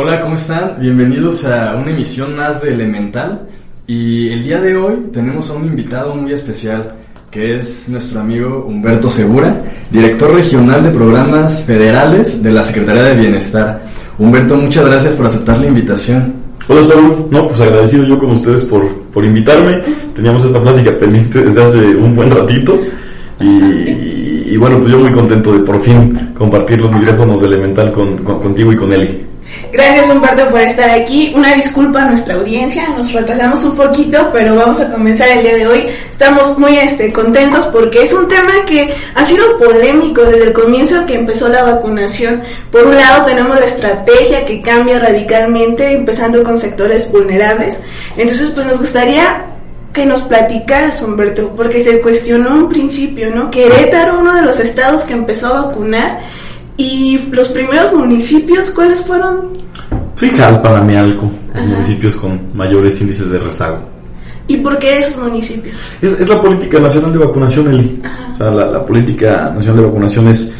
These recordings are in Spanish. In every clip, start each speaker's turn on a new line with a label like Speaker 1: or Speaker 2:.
Speaker 1: Hola, ¿cómo están? Bienvenidos a una emisión más de Elemental. Y el día de hoy tenemos a un invitado muy especial, que es nuestro amigo Humberto Segura, director regional de programas federales de la Secretaría de Bienestar. Humberto, muchas gracias por aceptar la invitación.
Speaker 2: Hola Saúl, no, pues agradecido yo con ustedes por, por invitarme. Teníamos esta plática pendiente desde hace un buen ratito y, bueno, pues yo muy contento de por fin compartir los micrófonos de Elemental con, con- contigo y con Eli.
Speaker 3: Gracias Humberto por estar aquí. Una disculpa a nuestra audiencia, nos retrasamos un poquito, pero vamos a comenzar el día de hoy. Estamos muy este, contentos porque es un tema que ha sido polémico desde el comienzo que empezó la vacunación. Por un lado tenemos la estrategia que cambia radicalmente, empezando con sectores vulnerables. Entonces, pues nos gustaría que nos platicaras, Humberto, porque se cuestionó un principio, ¿no? Querétaro, uno de los estados que empezó a vacunar, y los primeros municipios, ¿cuáles fueron?
Speaker 2: Fui Jalpa, municipios con mayores índices de rezago.
Speaker 3: ¿Y por qué esos municipios?
Speaker 2: Es, es la política nacional de vacunación, Eli. O sea, la, la política nacional de vacunación es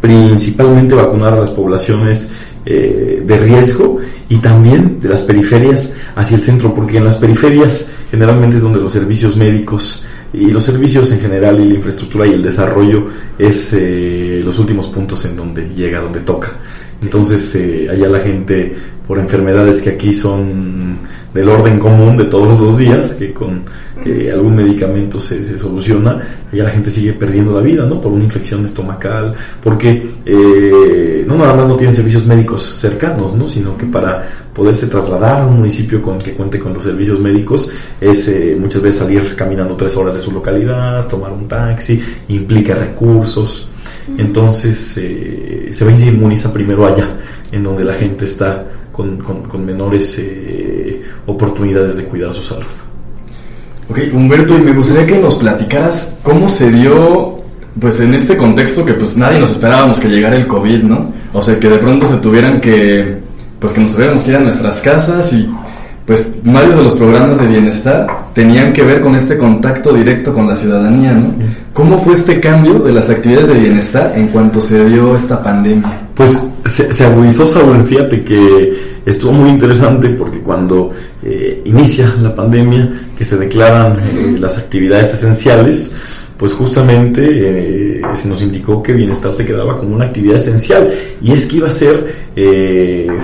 Speaker 2: principalmente vacunar a las poblaciones eh, de riesgo y también de las periferias hacia el centro, porque en las periferias generalmente es donde los servicios médicos y los servicios en general y la infraestructura y el desarrollo es eh, los últimos puntos en donde llega, donde toca. Entonces, eh, allá la gente, por enfermedades que aquí son del orden común de todos los días, que con eh, algún medicamento se, se soluciona, allá la gente sigue perdiendo la vida, ¿no? Por una infección estomacal, porque eh, no nada más no tienen servicios médicos cercanos, ¿no? Sino que para poderse trasladar a un municipio con que cuente con los servicios médicos es eh, muchas veces salir caminando tres horas de su localidad, tomar un taxi, implica recursos. Entonces eh, se va y se inmuniza primero allá, en donde la gente está con, con- con menores eh, oportunidades de cuidar su salud.
Speaker 1: Ok, Humberto, y me gustaría que nos platicaras cómo se dio, pues en este contexto que pues nadie nos esperábamos que llegara el COVID, ¿no? O sea, que de pronto se tuvieran que, pues que nos tuviéramos que ir a nuestras casas y pues varios de los programas de bienestar tenían que ver con este contacto directo con la ciudadanía, ¿no? ¿Cómo fue este cambio de las actividades de bienestar en cuanto se dio esta pandemia?
Speaker 2: Pues se, se agudizó, Saúl, fíjate que estuvo muy interesante porque cuando eh, inicia la pandemia, que se declaran eh, las actividades esenciales, pues justamente eh, se nos indicó que bienestar se quedaba como una actividad esencial y es que iba a ser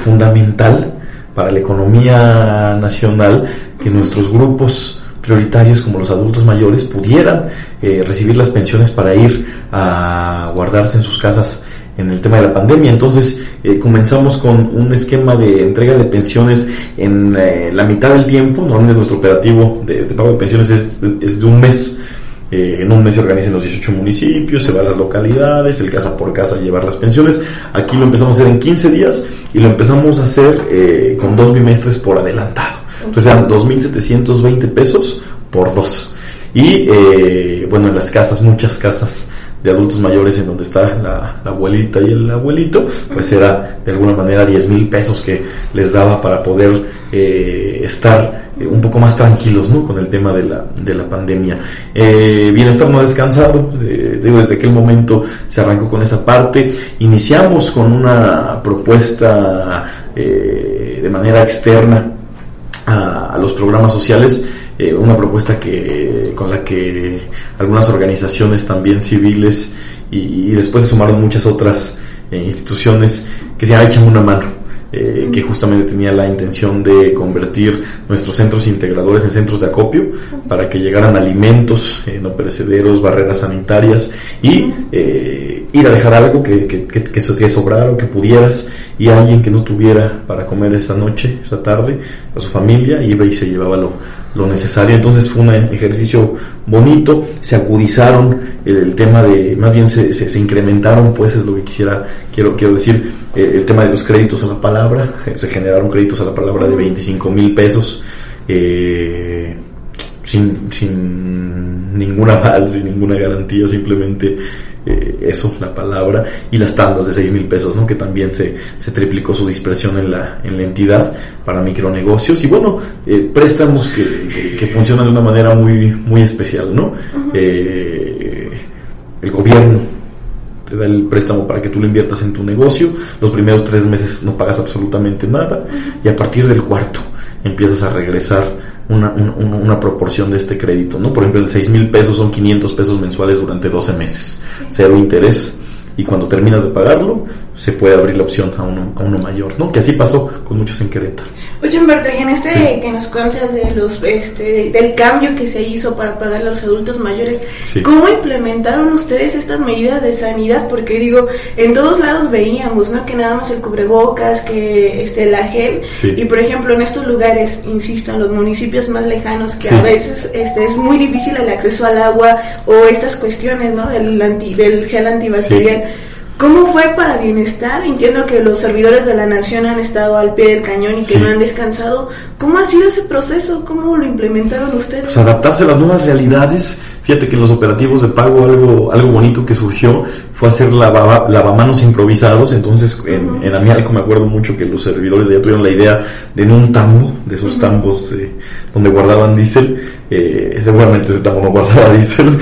Speaker 2: fundamental para la economía nacional que nuestros grupos prioritarios como los adultos mayores pudieran eh, recibir las pensiones para ir a guardarse en sus casas en el tema de la pandemia. Entonces eh, comenzamos con un esquema de entrega de pensiones en eh, la mitad del tiempo. Normalmente nuestro operativo de, pago de pensiones es, de- un mes. En un mes se organizan los 18 municipios, se va a las localidades, el casa por casa llevar las pensiones. Aquí lo empezamos a hacer en 15 días y lo empezamos a hacer con dos bimestres por adelantado. Entonces eran 2.720 pesos por dos. Y eh, bueno, en las casas, muchas casas de adultos mayores en donde está la, abuelita y el abuelito, pues era de alguna manera 10 mil pesos que les daba para poder eh, estar eh, un poco más tranquilos ¿no? con el tema de la, de la pandemia. Eh, bienestar no descansado, digo, desde aquel momento se arrancó con esa parte. Iniciamos con una propuesta de manera externa a, los programas sociales eh, una propuesta que con la que algunas organizaciones también civiles y, y después se sumaron muchas otras eh, instituciones que se echan una mano eh, que justamente tenía la intención de convertir nuestros centros integradores en centros de acopio para que llegaran alimentos eh, no perecederos, barreras sanitarias y eh, ir a dejar algo que, que, que, que so- que sobrara o que pudieras y alguien que no tuviera para comer esa noche, esa tarde, a su familia iba y se llevaba lo, lo necesario. Entonces fue un ejercicio bonito, se agudizaron el, tema de, más bien se, se, se incrementaron, pues es lo que quisiera, quiero, quiero decir, eh, el tema de los créditos a la palabra, se generaron créditos a la palabra de 25 mil pesos. Eh, sin, sin ningún aval, sin ninguna garantía, simplemente eh, eso, la palabra, y las tandas de 6 mil pesos, ¿no? que también se, se triplicó su dispersión en la, en la entidad para micronegocios, y bueno, eh, préstamos que, que, que, funcionan de una manera muy, muy especial, ¿no? Eh, el gobierno te da el préstamo para que tú lo inviertas en tu negocio, los primeros tres meses no pagas absolutamente nada y a partir del cuarto empiezas a regresar una, una, proporción de este crédito, ¿no? Por ejemplo, el 6 mil pesos son 500 pesos mensuales durante 12 meses, cero interés y cuando terminas de pagarlo se puede abrir la opción a uno, a uno mayor, ¿no? Que así pasó con muchos en Querétaro.
Speaker 3: Oye, Humberto, y en este que nos cuentas de los, este, del cambio que se hizo para pagar a los adultos mayores, ¿cómo implementaron ustedes estas medidas de sanidad? Porque digo, en todos lados veíamos, ¿no? Que nada más el cubrebocas, que este, la gel, y por ejemplo en estos lugares, insisto, en los municipios más lejanos, que a veces este, es muy difícil el acceso al agua o estas cuestiones, ¿no? Del, anti, del gel antibacterial. ¿Cómo fue para Bienestar? Entiendo que los servidores de la nación han estado al pie del cañón y que no han descansado. ¿Cómo ha sido ese proceso? ¿Cómo lo implementaron ustedes?
Speaker 2: Pues adaptarse a las nuevas realidades. Fíjate que en los operativos de pago algo, algo bonito que surgió fue hacer lavamanos improvisados. Entonces en, en Amialco me acuerdo mucho que los servidores de allá tuvieron la idea de en un tambo, de esos tambos eh, donde guardaban diésel, eh, seguramente ese tambo no guardaba diésel,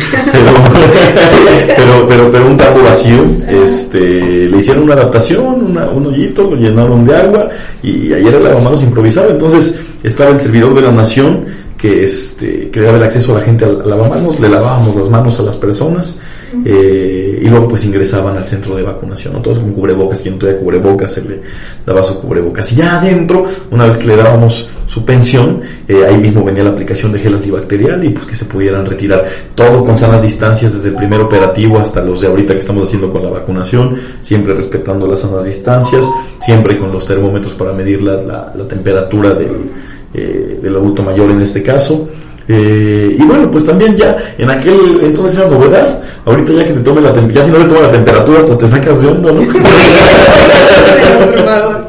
Speaker 2: pero, pero, pero, un tambo vacío, este, le hicieron una adaptación, un hoyito, lo llenaron de agua y ayer el lavamanos improvisado, entonces estaba el servidor de la nación que, este, que daba el acceso a la gente al lavamanos, le lavábamos las manos a las personas eh, y luego pues ingresaban al centro de vacunación, todos con cubrebocas, quien no cubrebocas se le daba su cubrebocas. Y ya adentro, una vez que le dábamos su pensión, eh, ahí mismo venía la aplicación de gel antibacterial y pues que se pudieran retirar todo con sanas distancias desde el primer operativo hasta los de ahorita que estamos haciendo con la vacunación, siempre respetando las sanas distancias, siempre con los termómetros para medir la, temperatura del, eh, del adulto mayor en este caso. Eh, y bueno, pues también ya en aquel entonces era novedad. Ahorita ya que te tome la temperatura, ya si no le toma la temperatura hasta te sacas de onda, ¿no?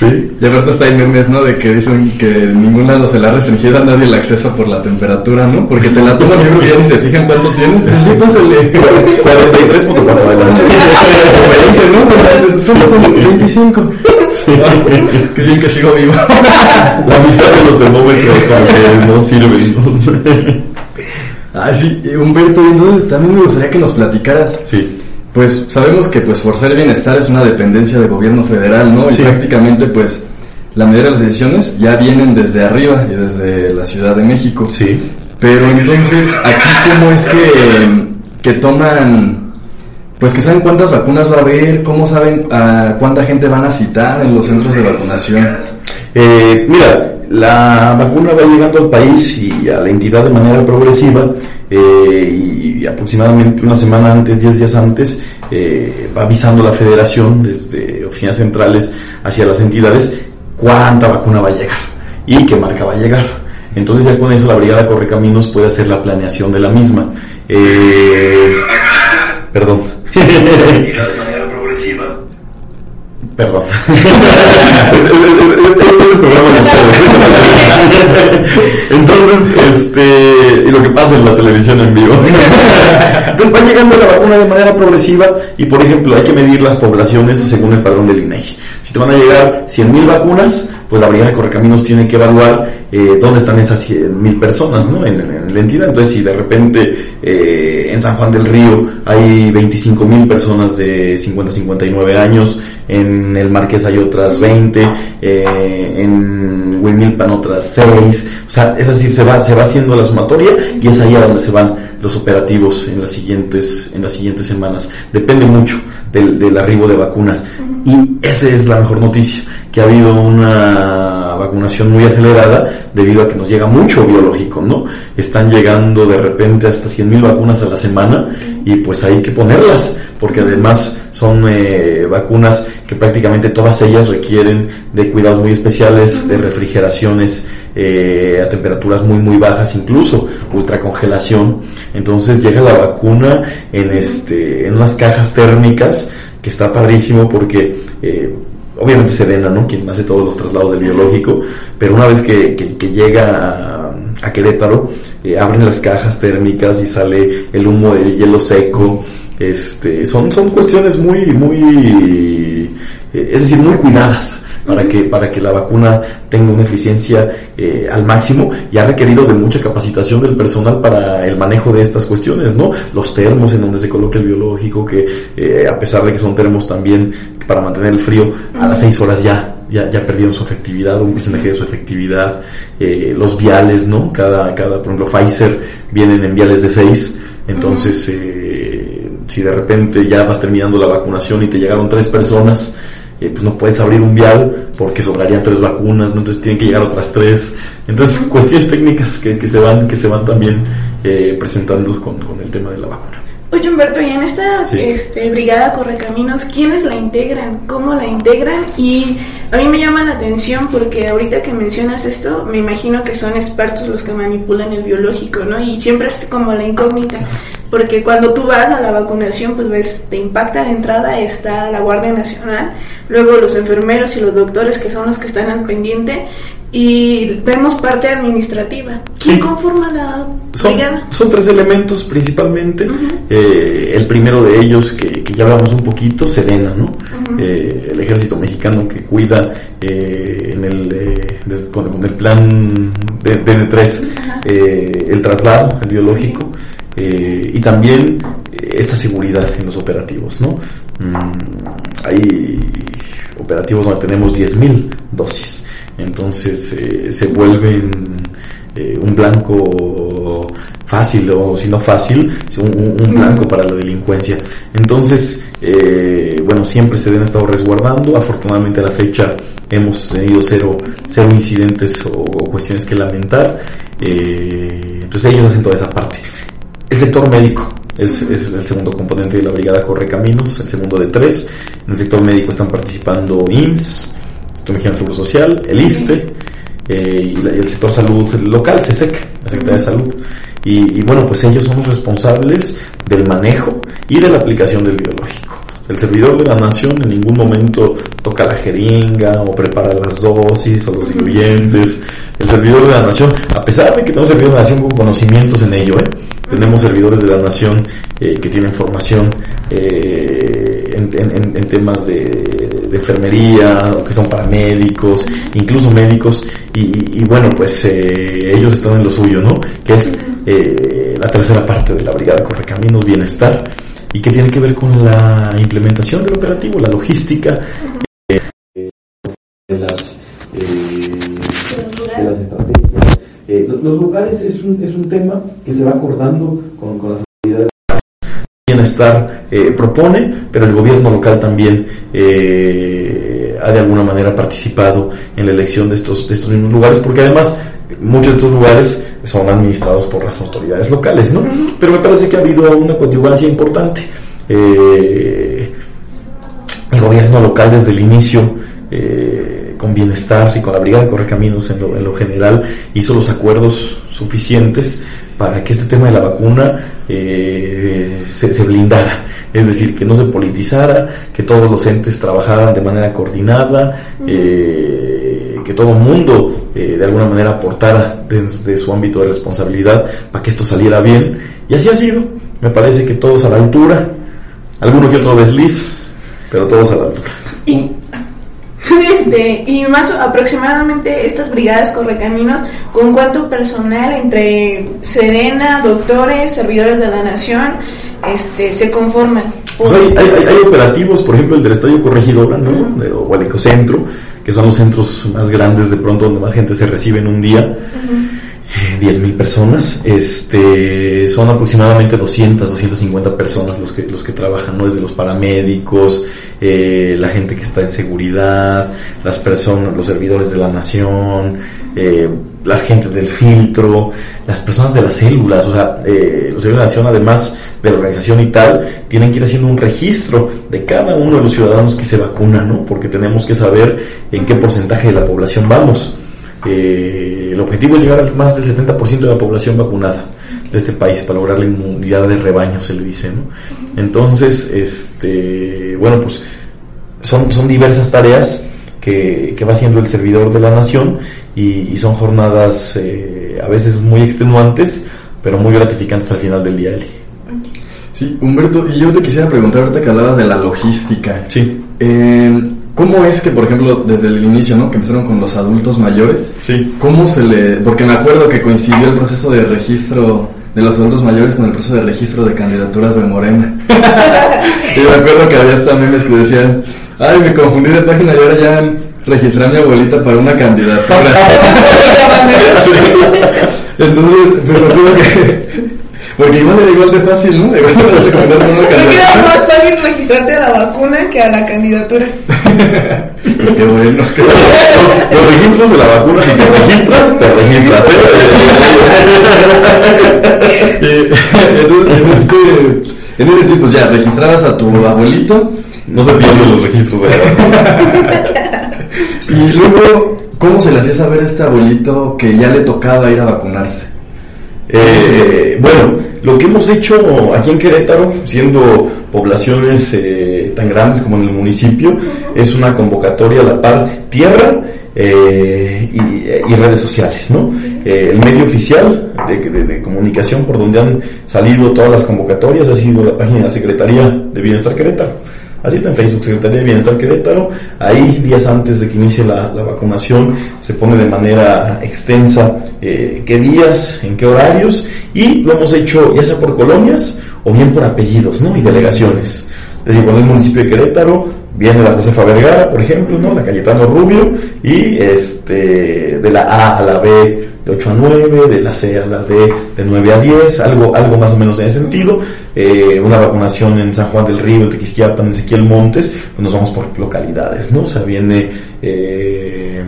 Speaker 1: Sí. Y aparte está hay memes, ¿no? De que dicen que ningún lado se la restringiera a nadie el acceso por la temperatura, ¿no? Porque te la toman y creo que ya ni se fijan cuánto tienes. Entonces le... 43.4 adelante. 20, ¿no? Solo como 25. Sí. Qué bien que sigo vivo.
Speaker 2: La mitad de los termómetros como que no sirven.
Speaker 1: Ah, sí, Humberto, entonces también me gustaría que nos platicaras.
Speaker 2: Sí
Speaker 1: pues sabemos que pues Forzar el Bienestar es una dependencia del gobierno federal, ¿no? Y prácticamente pues la mayoría de las decisiones ya vienen desde arriba y desde la Ciudad de México.
Speaker 2: Sí.
Speaker 1: Pero entonces, aquí cómo es que, que toman, pues que saben cuántas vacunas va a haber, cómo saben a cuánta gente van a citar en los centros de vacunación.
Speaker 2: Eh, mira, la vacuna va llegando al país y a la entidad de manera progresiva eh, y aproximadamente una semana antes, 10 días antes, eh, va avisando la federación desde oficinas centrales hacia las entidades cuánta vacuna va a llegar y qué marca va a llegar. Entonces ya con eso la Brigada Correcaminos puede hacer la planeación de la misma. Eh, perdón. de manera progresiva Perdón. es, Entonces, este, y lo que pasa en la televisión en vivo. Entonces va llegando la vacuna de manera progresiva y, por ejemplo, hay que medir las poblaciones según el padrón del INEGI. Si te van a llegar 100.000 vacunas, pues la Brigada de Correcaminos tiene que evaluar eh, dónde están esas 100.000 personas ¿no? En, la entidad. Entonces, si de repente eh, en San Juan del Río hay 25.000 personas de 50 59 años, en el Marqués hay otras 20, eh, en Huimilpan otras 6, o sea, es así, se va, se va haciendo la sumatoria y es ahí a donde se van los operativos en las siguientes, en las siguientes semanas. Depende mucho del, del arribo de vacunas. Y esa es la mejor noticia, que ha habido una vacunación muy acelerada debido a que nos llega mucho biológico, ¿no? Están llegando de repente hasta 100.000 vacunas a la semana y pues hay que ponerlas, porque además son eh, vacunas que prácticamente todas ellas requieren de cuidados muy especiales, de refrigeraciones eh, a temperaturas muy muy bajas, incluso ultracongelación. Entonces llega la vacuna en este en unas cajas térmicas que está padrísimo porque eh, obviamente Sedena, ¿no? Quien hace todos los traslados del biológico, pero una vez que, llega a, Querétaro, abren las cajas térmicas y sale el humo del hielo seco este, son, son cuestiones muy, muy, eh, es decir, muy cuidadas, para, que, para que la vacuna tenga una eficiencia eh, al máximo y ha requerido de mucha capacitación del personal para el manejo de estas cuestiones, ¿no? Los termos en donde se coloca el biológico, que eh, a pesar de que son termos también para mantener el frío, a las seis horas ya ya, ya perdieron su efectividad, un porcentaje de su efectividad, eh, los viales, ¿no? Cada, cada, por ejemplo, Pfizer vienen en viales de 6, entonces eh, si de repente ya vas terminando la vacunación y te llegaron tres personas, eh, pues no puedes abrir un vial porque sobrarían tres vacunas, ¿no? entonces tienen que llegar otras tres. Entonces, cuestiones técnicas que, que, se van, que se van también presentando con, con el tema de la vacuna.
Speaker 3: Oye Humberto, y en esta este, brigada Correcaminos, ¿quiénes la integran? ¿Cómo la integran? Y a mí me llama la atención porque ahorita que mencionas esto, me imagino que son expertos los que manipulan el biológico, ¿no? Y siempre es como la incógnita, porque cuando tú vas a la vacunación, pues ves, te impacta de entrada, está la Guardia Nacional, luego los enfermeros y los doctores que son los que están al pendiente, y vemos parte administrativa. ¿Quién conforma la
Speaker 2: son, Son tres elementos principalmente. Eh, el primero de ellos, que, ya hablamos un poquito, Sedena, ¿no? Eh, el ejército mexicano que cuida eh, en el, con, el plan DN3 el traslado, el biológico. y también esta seguridad en los operativos, ¿no? Mm, hay operativos donde tenemos 10.000 dosis entonces eh, se vuelven eh, un blanco fácil o si no fácil, un, blanco para la delincuencia. Entonces, eh, bueno, siempre se han estado resguardando. Afortunadamente a la fecha hemos tenido cero, cero incidentes o, cuestiones que lamentar. entonces ellos hacen toda esa parte. El sector médico. Es, es, el segundo componente de la brigada Corre Caminos, el segundo de tres. En el sector médico están participando IMSS, Seguro Social, el ISTE eh, y, el sector salud local, SESEC, la Secretaría de Salud. Y, bueno, pues ellos son los responsables del manejo y de la aplicación del. El servidor de la nación en ningún momento toca la jeringa o prepara las dosis o los diluyentes. El servidor de la nación, a pesar de que tenemos servidores de la nación con conocimientos en ello, ¿eh? tenemos servidores de la nación eh, que tienen formación en, en, temas de de enfermería, o que son paramédicos, incluso médicos, y, bueno, pues eh, ellos están en lo suyo, ¿no? Que es eh, la tercera parte de la Brigada Correcaminos Bienestar, y que tiene que ver con la implementación del operativo, la logística eh, de las, de las estrategias. Los, los, lugares es un, es un tema que se va acordando con, con las Bienestar eh, propone, pero el gobierno local también eh, ha de alguna manera participado en la elección de estos, de estos mismos lugares, porque además muchos de estos lugares son administrados por las autoridades locales, ¿no? Pero me parece que ha habido una coadyuvancia importante. Eh, el gobierno local desde el inicio con bienestar y con la Brigada de Correcaminos en lo, en lo general hizo los acuerdos suficientes para que este tema de la vacuna eh, se, blindara, es decir, que no se politizara, que todos los entes trabajaran de manera coordinada, eh, que todo mundo eh, de alguna manera aportara desde su ámbito de responsabilidad para que esto saliera bien. Y así ha sido. Me parece que todos a la altura, alguno que otro desliz, pero todos a la altura.
Speaker 3: Este, y más aproximadamente estas brigadas correcaminos, ¿con cuánto personal entre Sedena, doctores, servidores de la nación, este, se conforman?
Speaker 2: Pues hay, hay, operativos, por ejemplo, el del Estadio Corregidora, ¿no? o el Ecocentro, que son los centros más grandes de pronto donde más gente se recibe en un día. 10.000 personas, este, son aproximadamente 200, 250 personas los que, los que trabajan, ¿no? Desde los paramédicos, eh, la gente que está en seguridad, las personas, los servidores de la nación, eh, las gentes del filtro, las personas de las células, o sea, eh, los servidores de la nación, además de la organización y tal, tienen que ir haciendo un registro de cada uno de los ciudadanos que se vacunan, ¿no? Porque tenemos que saber en qué porcentaje de la población vamos. Eh, el objetivo es llegar a más del 70% de la población vacunada de este país para lograr la inmunidad de rebaño, se le dice, ¿no? Entonces, este, bueno, pues son, son diversas tareas que, va haciendo el servidor de la nación y, son jornadas eh, a veces muy extenuantes, pero muy gratificantes al final del día.
Speaker 1: Sí, Humberto, y yo te quisiera preguntar ahorita que hablabas de la logística.
Speaker 2: Sí.
Speaker 1: Eh, ¿Cómo es que, por ejemplo, desde el inicio, ¿no? Que empezaron con los adultos mayores.
Speaker 2: Sí.
Speaker 1: ¿Cómo se le...? Porque me acuerdo que coincidió el proceso de registro de los adultos mayores con el proceso de registro de candidaturas de Morena. y me acuerdo que había hasta memes que decían, ay, me confundí de página y ahora ya registré a mi abuelita para una candidatura. Entonces, me acuerdo que... Porque igual era igual de fácil, ¿no? Igual de
Speaker 3: era más fácil registrarte a la vacuna que a la candidatura.
Speaker 1: pues qué bueno.
Speaker 2: Los, los, registros de la vacuna, si te registras, te registras.
Speaker 1: ¿eh? en, este, en este tipo, ya, registrabas a tu abuelito.
Speaker 2: No se pierden los registros de la
Speaker 1: y luego, ¿cómo se le hacía saber a este abuelito que ya le tocaba ir a vacunarse?
Speaker 2: Eh, bueno, lo que hemos hecho aquí en Querétaro, siendo poblaciones eh, tan grandes como en el municipio, es una convocatoria a la par tierra eh, y, redes sociales, ¿no? el medio oficial de, comunicación por donde han salido todas las convocatorias ha sido la página de la Secretaría de Bienestar Querétaro. Así está en Facebook, Secretaría de Bienestar Querétaro. Ahí, días antes de que inicie la, vacunación, se pone de manera extensa eh, qué días, en qué horarios, y lo hemos hecho ya sea por colonias o bien por apellidos ¿no? y delegaciones. Es decir, cuando el municipio de Querétaro, viene la Josefa Vergara, por ejemplo, ¿no? la Cayetano Rubio, y este, de la A a la B de 8 a 9, de la C a la D de 9 a 10, algo, algo más o menos en ese sentido. Eh, una vacunación en San Juan del Río, en Tequisquiapan, en Ezequiel Montes, pues nos vamos por localidades, ¿no? O sea, viene eh,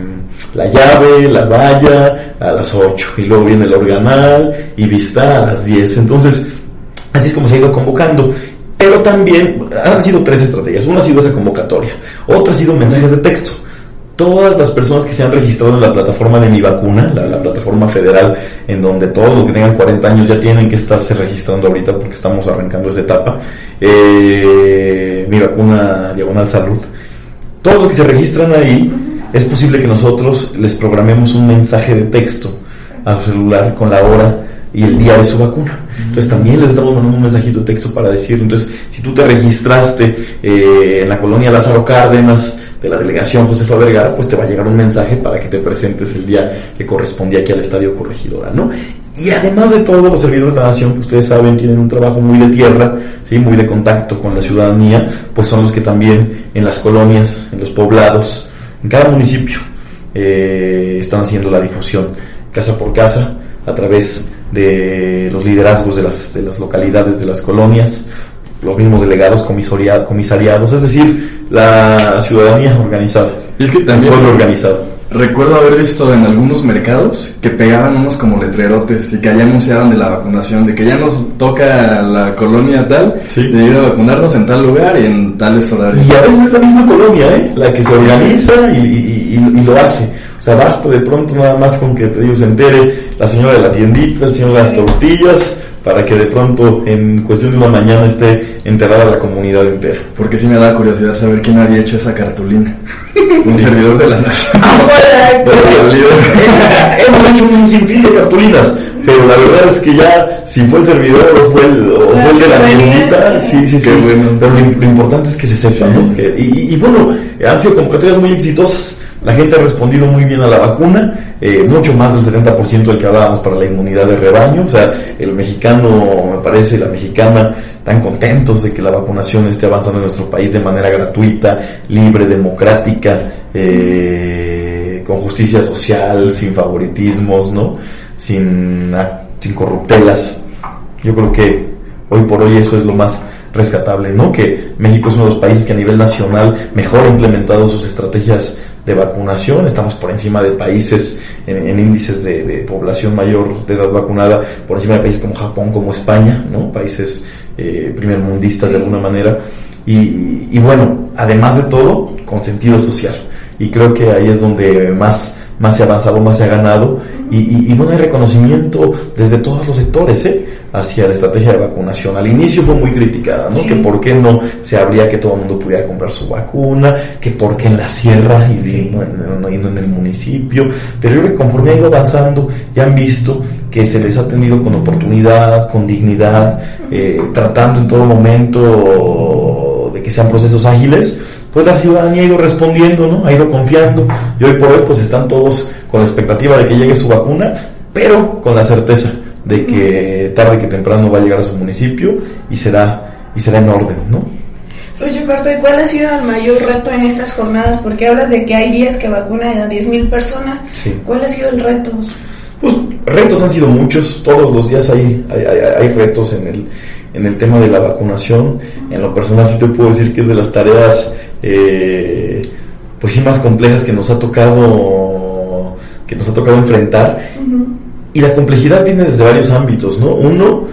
Speaker 2: la llave, la valla a las 8, y luego viene el organal y vista a las 10. Entonces, así es como se ha ido convocando. Pero también han sido tres estrategias. Una ha sido esa convocatoria, otra ha sido mensajes de texto todas las personas que se han registrado en la plataforma de mi vacuna, la, plataforma federal, en donde todos los que tengan 40 años ya tienen que estarse registrando ahorita porque estamos arrancando esa etapa, eh, mi vacuna diagonal salud, todos los que se registran ahí, es posible que nosotros les programemos un mensaje de texto a su celular con la hora y el día de su vacuna. Entonces también les estamos mandando un mensajito de texto para decir, entonces, si tú te registraste eh, en la colonia Lázaro Cárdenas, de la delegación Josefa Vergara, pues te va a llegar un mensaje para que te presentes el día que correspondía aquí al Estadio Corregidora, ¿no? Y además de todo, los servidores de la nación, que ustedes saben, tienen un trabajo muy de tierra, ¿sí? muy de contacto con la ciudadanía, pues son los que también en las colonias, en los poblados, en cada municipio, eh, están haciendo la difusión casa por casa a través de los liderazgos de las, de las localidades, de las colonias, los mismos delegados comisariados, es decir, la ciudadanía organizada.
Speaker 1: Y es que también...
Speaker 2: El organizado.
Speaker 1: Recuerdo haber visto en algunos mercados que pegaban unos como letrerotes y que allá anunciaban de la vacunación, de que ya nos toca la colonia tal, de ir a vacunarnos en tal lugar y en tales horarios.
Speaker 2: Y a veces es la misma colonia, ¿eh? La que se organiza y, lo hace. O sea, basta de pronto nada más con que te digo, se entere la señora de la tiendita, el señor de las tortillas, para que de pronto en cuestión de una mañana esté enterada la comunidad entera.
Speaker 1: Porque sí me da curiosidad saber quién había hecho esa cartulina. Un servidor de la nación.
Speaker 2: Hemos hecho un sinfín de cartulinas, pero la verdad es que ya si fue el servidor o fue el, o fue el de la niñita, sí, sí, sí. Pero lo, importante es que se sepa, ¿no? y, y, bueno, han sido convocatorias muy exitosas. La gente ha respondido muy bien a la vacuna, eh, mucho más del 70% del que hablábamos para la inmunidad de rebaño. O sea, el mexicano, me parece, la mexicana, tan contentos de que la vacunación esté avanzando en nuestro país de manera gratuita, libre, democrática, eh, con justicia social, sin favoritismos, ¿no? Sin, sin corruptelas. Yo creo que hoy por hoy eso es lo más rescatable, ¿no? Que México es uno de los países que a nivel nacional mejor ha implementado sus estrategias de vacunación, estamos por encima de países en, índices de, población mayor de edad vacunada, por encima de países como Japón, como España, ¿no? países eh, primermundistas de alguna manera. Y, bueno, además de todo, con sentido social. Y creo que ahí es donde más, más se ha avanzado, más se ha ganado. Y, y bueno, hay reconocimiento desde todos los sectores, ¿eh? hacia la estrategia de vacunación. Al inicio fue muy criticada, ¿no? Que por qué no se habría que todo el mundo pudiera comprar su vacuna, que por qué en la sierra y, no, en, el municipio. Pero yo creo que conforme ha ido avanzando, ya han visto que se les ha atendido con oportunidad, con dignidad, eh, tratando en todo momento de que sean procesos ágiles pues la ciudadanía ha ido respondiendo, ¿no? Ha ido confiando y hoy por hoy pues están todos con la expectativa de que llegue su vacuna, pero con la certeza de que tarde que temprano va a llegar a su municipio y será y será en orden, ¿no?
Speaker 3: Oye, Parto, ¿y cuál ha sido el mayor reto en estas jornadas? Porque hablas de que hay días que vacunan a 10.000 personas.
Speaker 2: Sí.
Speaker 3: ¿Cuál ha sido el reto?
Speaker 2: Pues retos han sido muchos, todos los días hay, hay, hay, hay retos en el, en el tema de la vacunación. En lo personal sí te puedo decir que es de las tareas eh, pues sí más complejas que nos ha tocado que nos ha tocado enfrentar y la complejidad viene desde varios ámbitos, ¿no? Uno,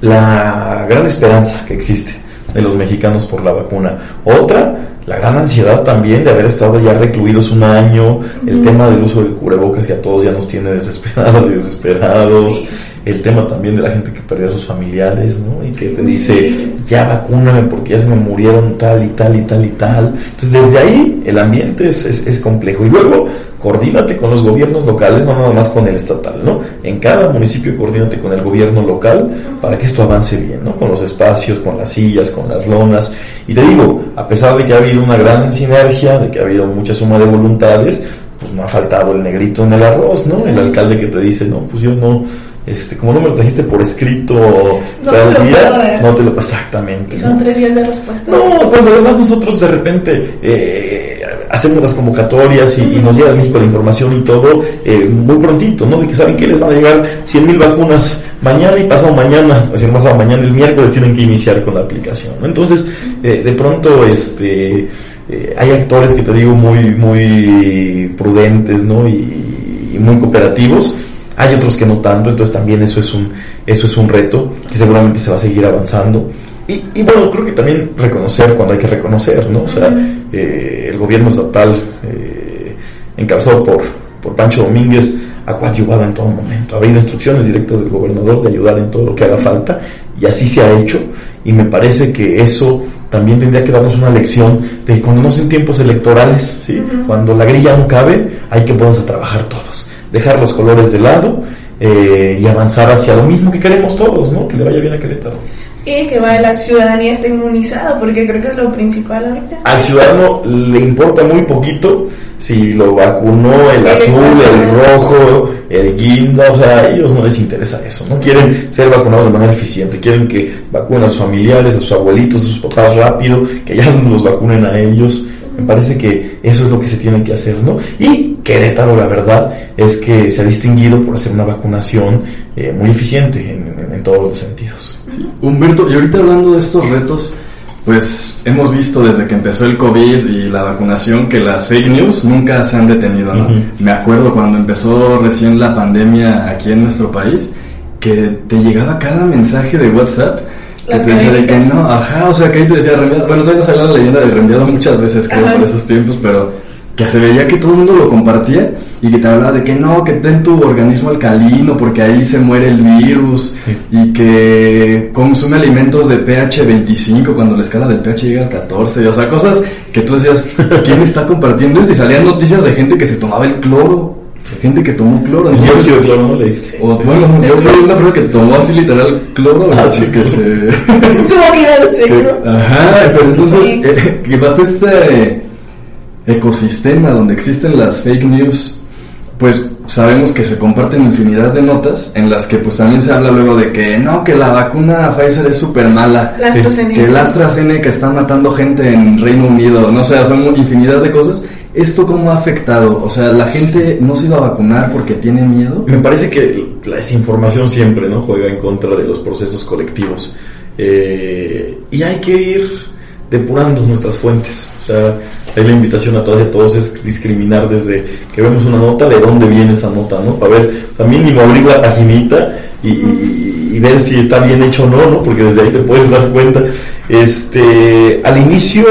Speaker 2: la gran esperanza que existe de los mexicanos por la vacuna. Otra, la gran ansiedad también de haber estado ya recluidos un año, el tema del uso del cubrebocas que a todos ya nos tiene desesperados y desesperados,
Speaker 3: Sí.
Speaker 2: El tema también de la gente que perdió a sus familiares, ¿no? Y que te dice, ya vacúname porque ya se me murieron tal y tal y tal y tal. Entonces desde ahí el ambiente es, es, es complejo. Y luego coordínate con los gobiernos locales, no nada más con el estatal, ¿no? En cada municipio coordínate con el gobierno local para que esto avance bien, ¿no? Con los espacios, con las sillas, con las lonas. Y te digo, a pesar de que ha habido una gran sinergia, de que ha habido mucha suma de voluntades, pues no ha faltado el negrito en el arroz, ¿no? El alcalde que te dice, no, pues yo no, este, como no me lo trajiste por escrito
Speaker 3: No
Speaker 2: tal
Speaker 3: te lo
Speaker 2: día, no te lo exactamente.
Speaker 3: Y
Speaker 2: ¿no?
Speaker 3: son tres días de respuesta.
Speaker 2: No, cuando además nosotros de repente eh, hacemos las convocatorias y, y nos llega de México la información y todo eh, muy prontito, ¿no? De que saben que les van a llegar 100 mil vacunas mañana y pasado mañana, es decir, pasado mañana el miércoles tienen que iniciar con la aplicación, ¿no? Entonces, eh, de pronto, este, eh, hay actores que te digo muy, muy prudentes, ¿no? Y, y muy cooperativos. Hay otros que no tanto, entonces también eso es un, eso es un reto que seguramente se va a seguir avanzando. Y, y bueno, creo que también reconocer cuando hay que reconocer, ¿no? O sea, eh, el gobierno estatal, eh, encabezado por, por Pancho Domínguez, ha coadyuvado en todo momento. Ha habido instrucciones directas del gobernador de ayudar en todo lo que haga falta, y así se ha hecho. Y me parece que eso también tendría que darnos una lección de que cuando no son tiempos electorales, ¿sí? cuando la grilla no cabe, hay que ponernos a trabajar todos, dejar los colores de lado eh, y avanzar hacia lo mismo que queremos todos, ¿no? Que le vaya bien a Querétaro.
Speaker 3: Y que va, la ciudadanía esté inmunizada, porque creo que es lo principal ahorita.
Speaker 2: Al ciudadano le importa muy poquito si lo vacunó el
Speaker 3: El
Speaker 2: azul, el rojo, el guinda, o sea, a ellos no les interesa eso, no quieren ser vacunados de manera eficiente, quieren que vacunen a sus familiares, a sus abuelitos, a sus papás rápido, que ya los vacunen a ellos. Me parece que eso es lo que se tiene que hacer, ¿no? Y Querétaro, la verdad, es que se ha distinguido por hacer una vacunación eh, muy eficiente en, en- en todos los sentidos.
Speaker 1: Humberto, y ahorita hablando de estos retos, pues hemos visto desde que empezó el COVID y la vacunación que las fake news nunca se han detenido, ¿no? Me acuerdo cuando empezó recién la pandemia aquí en nuestro país, que te llegaba cada mensaje de WhatsApp que
Speaker 3: Las
Speaker 1: te decía de que no, ajá, o sea, que ahí te decía reenviado, bueno, todavía no salió la leyenda de reenviado muchas veces, creo,
Speaker 3: Ajá.
Speaker 1: por esos tiempos, pero que se veía que todo el mundo lo compartía y que te hablaba de que no, que ten tu organismo alcalino porque ahí se muere el virus y que consume alimentos de pH 25 cuando la escala del pH llega al 14, o sea, cosas que tú decías, ¿quién está compartiendo esto? Y salían noticias de gente que se tomaba el cloro, de gente que tomó cloro.
Speaker 2: El
Speaker 1: entonces-
Speaker 2: dióxido de cloro, ¿no? Le dices.
Speaker 1: o, bueno, yo fui una persona que tomó así literal cloro,
Speaker 2: Ah,
Speaker 1: así
Speaker 2: sí.
Speaker 1: que se...
Speaker 3: Al seguro.
Speaker 1: que- ajá, pero entonces,
Speaker 3: Sí.
Speaker 1: eh, que bajo este ecosistema donde existen las fake news, pues sabemos que se comparten infinidad de notas en las que pues también se habla luego de que no, que la vacuna Pfizer es súper mala,
Speaker 3: La
Speaker 1: que, el AstraZeneca está matando gente en Reino Unido, no sé, son infinidad de cosas. ¿Esto cómo ha afectado? O sea, ¿la gente no se iba a vacunar porque tiene miedo?
Speaker 2: Me parece que la desinformación siempre ¿no? juega en contra de los procesos colectivos. Eh, y hay que ir depurando nuestras fuentes. O sea, ahí la invitación a todas y a todos es discriminar desde que vemos una nota, de dónde viene esa nota, ¿no? Para ver, también mínimo abrir la paginita y, y- y ver si está bien hecho o no, ¿no? Porque desde ahí te puedes dar cuenta. Este, al inicio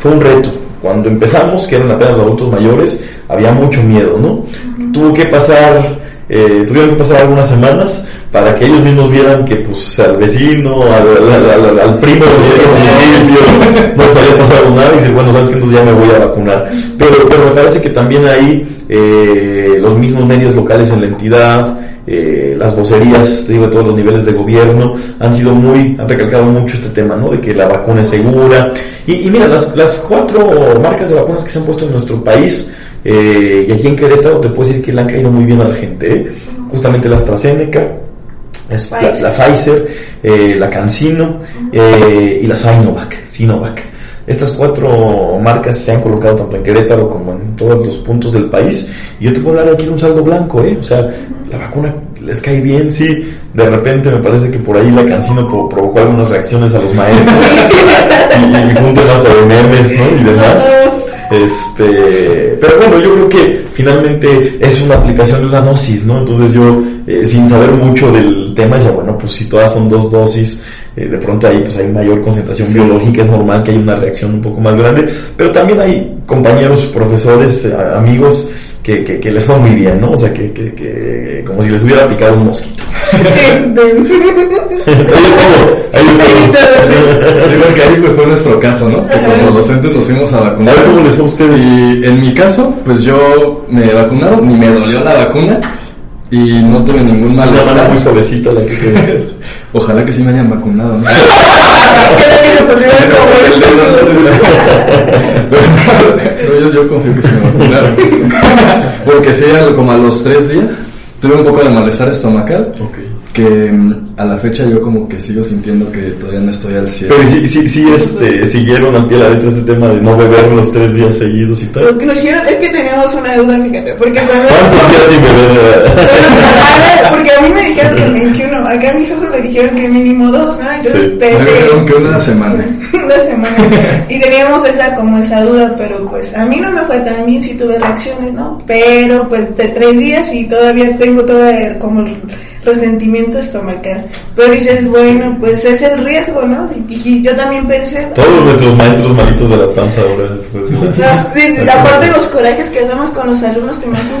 Speaker 2: fue un reto. Cuando empezamos, que eran apenas adultos mayores, había mucho miedo, ¿no? Tuvo que pasar, eh, tuvieron que pasar algunas semanas para que ellos mismos vieran que pues al vecino, al, al- al- al primo de no les había pasado nada y dice, bueno, sabes que entonces ya me voy a vacunar. Pero, pero me parece que también ahí eh, los mismos medios locales en la entidad, eh, las vocerías digo, de todos los niveles de gobierno han sido muy, han recalcado mucho este tema, ¿no? De que la vacuna es segura. Y, mira, las, las cuatro marcas de vacunas que se han puesto en nuestro país, eh, y aquí en Querétaro te puedo decir que le han caído muy bien a la gente, ¿eh? justamente la AstraZeneca, la, Pfizer, eh, la CanSino y la Sinovac. Sinovac. Estas cuatro marcas se han colocado tanto en Querétaro como en todos los puntos del país. Y yo te puedo hablar aquí de un saldo blanco, ¿eh? O sea, la vacuna les cae bien, sí. De repente me parece que por ahí la cancino provocó algunas reacciones a los maestros. y, y juntos hasta de memes, ¿no? Y demás. Este, pero bueno, yo creo que finalmente es una aplicación de una dosis, ¿no? Entonces yo, eh, sin saber mucho del tema, ya bueno, pues si todas son dos dosis, eh, de pronto ahí pues hay mayor concentración biológica, es normal que haya una reacción un poco más grande, pero también hay compañeros, profesores, eh, amigos que, que, les fue muy bien, ¿no? O sea, que, que, como si les hubiera picado un mosquito.
Speaker 1: Que ahí pues fue nuestro caso, ¿no? Que como docentes nos fuimos a vacunar.
Speaker 2: ¿Cómo les fue a ustedes?
Speaker 1: Y en mi caso, pues yo me vacunaron, ni me dolió la vacuna y no tuve ningún malestar.
Speaker 2: Una muy suavecita la que
Speaker 1: Ojalá que sí me hayan vacunado. ¿no? yo, yo confío que sí me vacunaron. Porque sí, como a los tres días, tuve un poco de malestar estomacal.
Speaker 2: Okay
Speaker 1: que mm, a la fecha yo como que sigo sintiendo que todavía no estoy al cielo.
Speaker 2: Pero sí, sí, sí este, siguieron al pie la letra este tema de no beber los tres días seguidos y tal.
Speaker 3: Lo que nos dijeron es que teníamos una duda, fíjate, porque
Speaker 2: ¿Cuántos días sin beber?
Speaker 3: porque a mí me dijeron que 21, acá a mis ojos me dijeron que mínimo dos, ¿no? Entonces
Speaker 1: sí. Me dijeron que una semana.
Speaker 3: una semana. Y teníamos esa como esa duda, pero pues a mí no me fue tan bien si tuve reacciones, ¿no? Pero pues de tres días y todavía tengo todo como resentimiento estomacal. Pero dices, bueno, pues es el riesgo, ¿no? Y yo también pensé...
Speaker 2: Todos nuestros maestros malitos de la panza ahora después
Speaker 3: de la... aparte de los corajes que hacemos con los alumnos, te imaginas.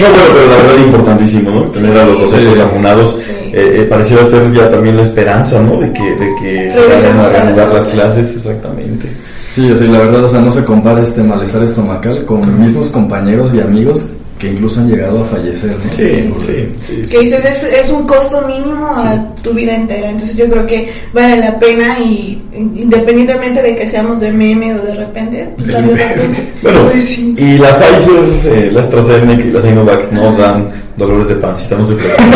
Speaker 2: no, bueno, pero la verdad es importantísimo, ¿no? Tener a los docentes vacunados. Eh, eh, pareciera ser ya también la esperanza, ¿no? De que, de que se vayan a reanudar las clases, exactamente.
Speaker 1: Sí, o sea, la verdad, o sea, no se compara este malestar estomacal con mis mismos compañeros y amigos que incluso han llegado a fallecer.
Speaker 2: Sí, sí, sí,
Speaker 3: Que dices, es, es, un costo mínimo a tu vida entera. Entonces yo creo que vale la pena y independientemente de que seamos de meme o de repente, pues vale la pena.
Speaker 2: Bueno, pues y la Pfizer, eh, la AstraZeneca y la Sinovac no dan dolores de pancita, no se preocupen.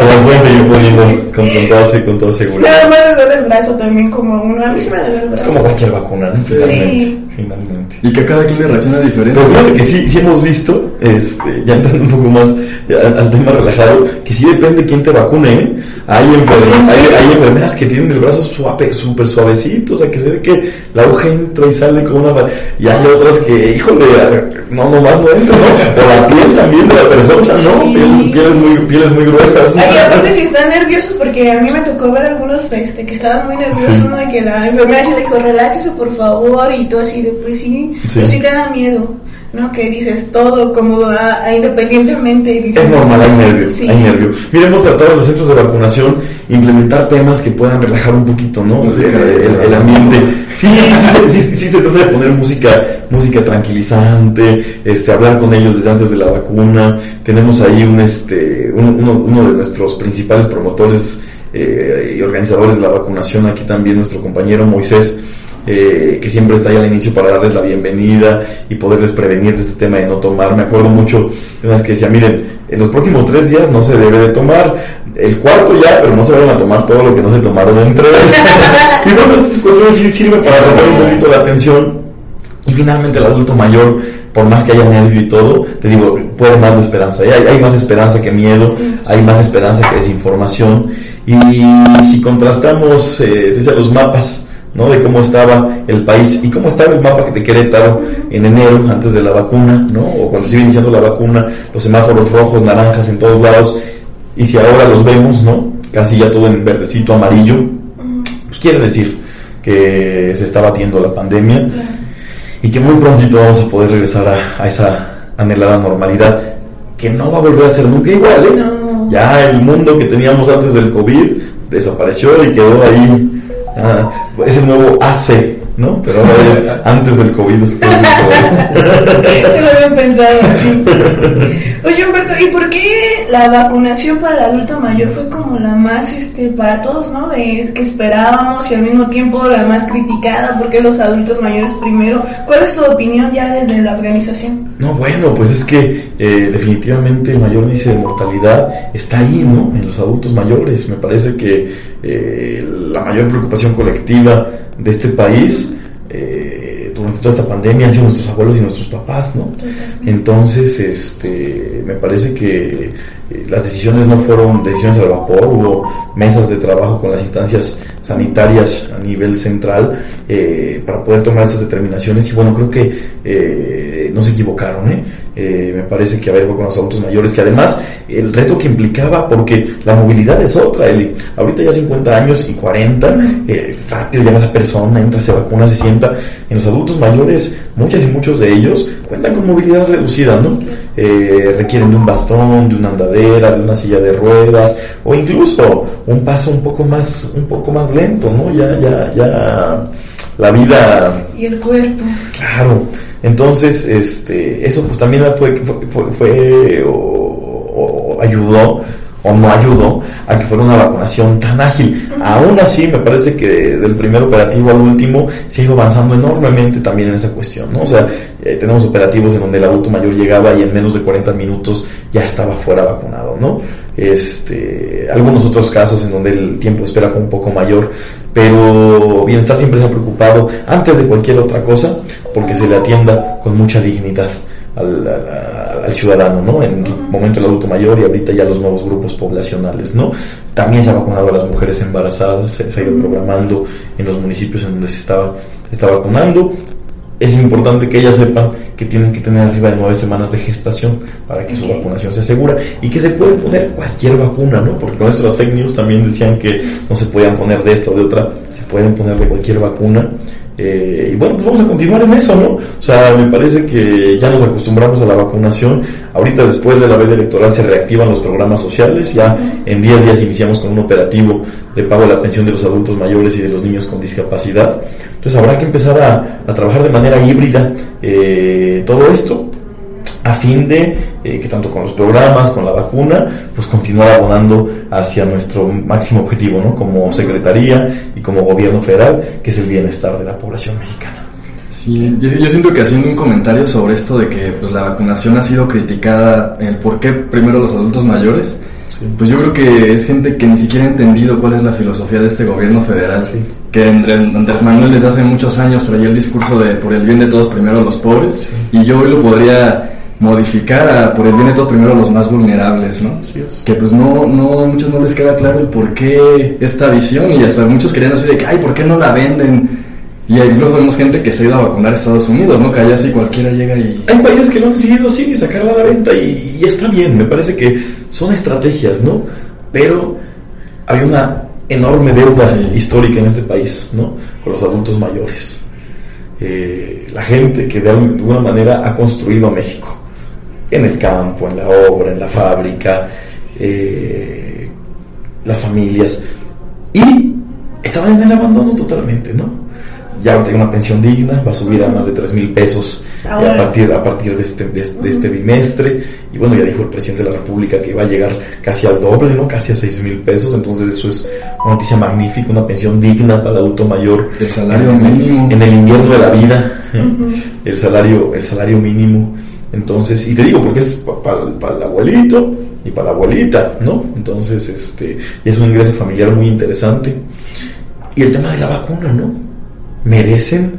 Speaker 2: Las pueden seguir poniendo con, con, toda, con toda seguridad.
Speaker 3: Nada más les duele el brazo también como uno. A mí se me duele el brazo.
Speaker 2: Es como cualquier vacuna, ¿no? Finalmente. Sí. Finalmente.
Speaker 1: Y que a cada quien le reacciona diferente.
Speaker 2: Pero fíjate que sí, sí hemos visto, este, ya entrando un poco más al, tema relajado, que sí depende quién te vacune, ¿eh? Hay, enfermeras, hay, hay, enfermeras que tienen el brazo suave, súper suavecito, o sea, que se ve que la aguja entra y sale como una... Y hay otras que, híjole, no, nomás no entra, ¿no? O la piel también de la persona, ¿no? Sí. pieles, muy, pieles muy gruesas.
Speaker 3: Ay, aparte que están nerviosos, porque a mí me tocó ver algunos este, que estaban muy nerviosos, sí. ¿no? Y que la enfermera se le dijo, relájese por favor, y todo así, de, pues sí, sí. pero sí te da miedo. ¿no? Que dices todo como a, a independientemente. Dices,
Speaker 2: es normal, hay nervio, sí. hay nervio. Mira, hemos tratado en los centros de vacunación implementar temas que puedan relajar un poquito, ¿no? O sea, el, el, ambiente. Sí, sí, sí, sí, sí, se trata de poner música, música tranquilizante, este, hablar con ellos desde antes de la vacuna. Tenemos ahí un, este, un, uno, uno de nuestros principales promotores eh, y organizadores de la vacunación, aquí también nuestro compañero Moisés eh, que siempre está ahí al inicio para darles la bienvenida y poderles prevenir de este tema de no tomar. Me acuerdo mucho de unas que decía, miren, en los próximos tres días no se debe de tomar, el cuarto ya, pero no se van a tomar todo lo que no se tomaron en tres. y bueno, estas cuestiones sí sirven para romper un poquito la atención. Y finalmente el adulto mayor, por más que haya nervio y todo, te digo, puede más de esperanza. Hay, hay más esperanza que miedo, hay más esperanza que desinformación. Y si contrastamos, eh, desde los mapas, ¿no? De cómo estaba el país y cómo estaba el mapa de Querétaro en enero, antes de la vacuna, ¿no? O cuando se iba iniciando la vacuna, los semáforos rojos, naranjas en todos lados, y si ahora los vemos, ¿no? Casi ya todo en verdecito, amarillo, pues quiere decir que se está batiendo la pandemia y que muy prontito vamos a poder regresar a, a esa anhelada normalidad que no va a volver a ser nunca igual, ¿eh? Ya el mundo que teníamos antes del COVID desapareció y quedó ahí Ah, es el nuevo AC, ¿no? Pero ahora es antes del COVID, después del COVID.
Speaker 3: lo había pensado. Oye Humberto, ¿y por qué la vacunación para el adulto mayor fue como la más, este, para todos, ¿no? De que esperábamos y al mismo tiempo la más criticada, ¿por qué los adultos mayores primero? ¿Cuál es tu opinión ya desde la organización?
Speaker 2: No, bueno, pues es que eh, definitivamente el mayor índice de mortalidad está ahí, ¿no? En los adultos mayores. Me parece que eh, la mayor preocupación colectiva de este país eh, durante toda esta pandemia han sido nuestros abuelos y nuestros papás, ¿no? Entonces, este, me parece que eh, las decisiones no fueron decisiones al vapor, hubo mesas de trabajo con las instancias sanitarias a nivel central eh, para poder tomar estas determinaciones y bueno, creo que eh, no se equivocaron, ¿eh? Me parece que haber con los adultos mayores, que además el reto que implicaba, porque la movilidad es otra, Eli. Ahorita ya 50 años y 40, rápido llega la persona, entra, se vacuna, se sienta. En los adultos mayores, muchas y muchos de ellos cuentan con movilidad reducida, ¿no? requieren de un bastón, de una andadera, de una silla de ruedas, o incluso un paso un poco más, un poco más lento, ¿no? Ya, ya, ya la vida...
Speaker 3: Y el cuerpo.
Speaker 2: Claro. Entonces, este, eso pues también fue, fue, fue, o, ayudó o no ayudó a que fuera una vacunación tan ágil. Aún así, me parece que del primer operativo al último se ha ido avanzando enormemente también en esa cuestión, ¿no? O sea, eh, tenemos operativos en donde el adulto mayor llegaba y en menos de 40 minutos ya estaba fuera vacunado, ¿no? Este, algunos otros casos en donde el tiempo de espera fue un poco mayor, pero Bienestar siempre se ha preocupado antes de cualquier otra cosa porque se le atienda con mucha dignidad al, al, ciudadano, ¿no? En su momento el adulto mayor y ahorita ya los nuevos grupos poblacionales, ¿no? También se ha vacunado a las mujeres embarazadas, se, se ha ido programando en los municipios en donde se estaba, está vacunando es importante que ellas sepan que tienen que tener arriba de nueve semanas de gestación para que su vacunación sea segura y que se puede poner cualquier vacuna, ¿no? Porque con esto las fake news también decían que no se podían poner de esta o de otra, se pueden poner de cualquier vacuna. Eh, y bueno, pues vamos a continuar en eso, ¿no? O sea, me parece que ya nos acostumbramos a la vacunación. Ahorita después de la veda electoral se reactivan los programas sociales. Ya en 10 días iniciamos con un operativo de pago de la pensión de los adultos mayores y de los niños con discapacidad. Entonces habrá que empezar a, trabajar de manera híbrida eh, todo esto a fin de eh, que tanto con los programas, con la vacuna, pues continuar abonando hacia nuestro máximo objetivo, ¿no? Como Secretaría y como Gobierno Federal, que es el bienestar de la población mexicana.
Speaker 1: Sí, yo, siento que haciendo un comentario sobre esto de que pues, la vacunación ha sido criticada, el por qué primero los adultos mayores, pues yo creo que es gente que ni siquiera ha entendido cuál es la filosofía de este gobierno federal. Sí. Que Andrés Manuel desde hace muchos años traía el discurso de por el bien de todos primero los pobres. Y yo hoy lo podría modificar a por el bien de todos primero los más vulnerables, ¿no? Que pues no, no, a muchos no les queda claro el por qué esta visión y hasta muchos querían así de que, ay, ¿por qué no la venden? Y ahí luego vemos gente que se ha ido a vacunar a Estados Unidos, ¿no? Que allá sí cualquiera llega y...
Speaker 2: Hay países que lo han decidido, sí, sacarla a la venta y, y está bien, me parece que son estrategias, ¿no? Pero hay una enorme deuda histórica en este país, ¿no? Con los adultos mayores. Eh, la gente que de alguna manera ha construido a México, en el campo, en la obra, en la fábrica, eh, las familias, y estaban en el abandono totalmente, ¿no? ya tiene una pensión digna, va a subir a más de 3 mil pesos eh, a partir, a partir de, este, de, este bimestre. Y bueno, ya dijo el presidente de la República que va a llegar casi al doble, ¿no? Casi a 6 mil pesos. Entonces eso es una noticia magnífica, una pensión digna para el adulto mayor.
Speaker 1: El salario mínimo.
Speaker 2: En el invierno de la vida, ¿eh? el, salario, el salario mínimo. Entonces, y te digo, porque es para el abuelito y para la abuelita, ¿no? Entonces, este, es un ingreso familiar muy interesante. Y el tema de la vacuna, ¿no? merecen